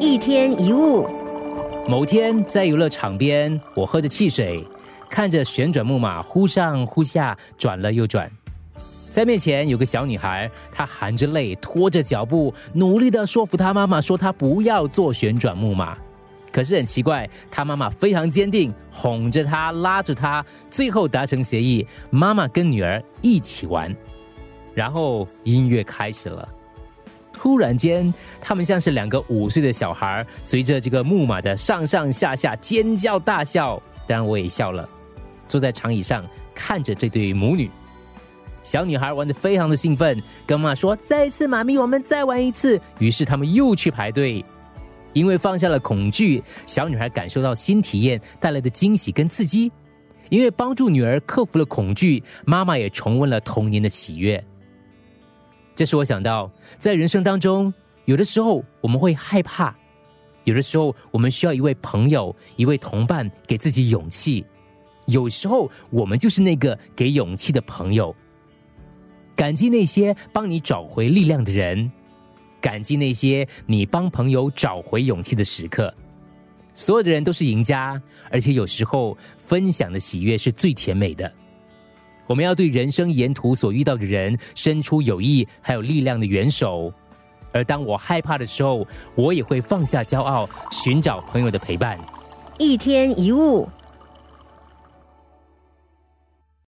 一天一物，某天在游乐场边，我喝着汽水，看着旋转木马忽上忽下，转了又转。在面前有个小女孩，她含着泪，拖着脚步，努力的说服她妈妈说她不要坐旋转木马。可是很奇怪，她妈妈非常坚定，哄着她，拉着她，最后达成协议，妈妈跟女儿一起玩。然后音乐开始了，突然间，他们像是两个五岁的小孩，随着这个木马的上上下下尖叫大笑。当然我也笑了，坐在长椅上看着这对母女。小女孩玩得非常的兴奋，跟妈妈说：“再一次，妈咪，我们再玩一次。”于是他们又去排队。因为放下了恐惧，小女孩感受到新体验带来的惊喜跟刺激。因为帮助女儿克服了恐惧，妈妈也重温了童年的喜悦。这是我想到，在人生当中，有的时候我们会害怕，有的时候我们需要一位朋友、一位同伴给自己勇气。有时候我们就是那个给勇气的朋友。感激那些帮你找回力量的人。感激那些你帮朋友找回勇气的时刻，所有的人都是赢家，而且有时候分享的喜悦是最甜美的。我们要对人生沿途所遇到的人伸出友谊还有力量的援手，而当我害怕的时候，我也会放下骄傲，寻找朋友的陪伴。一天一物。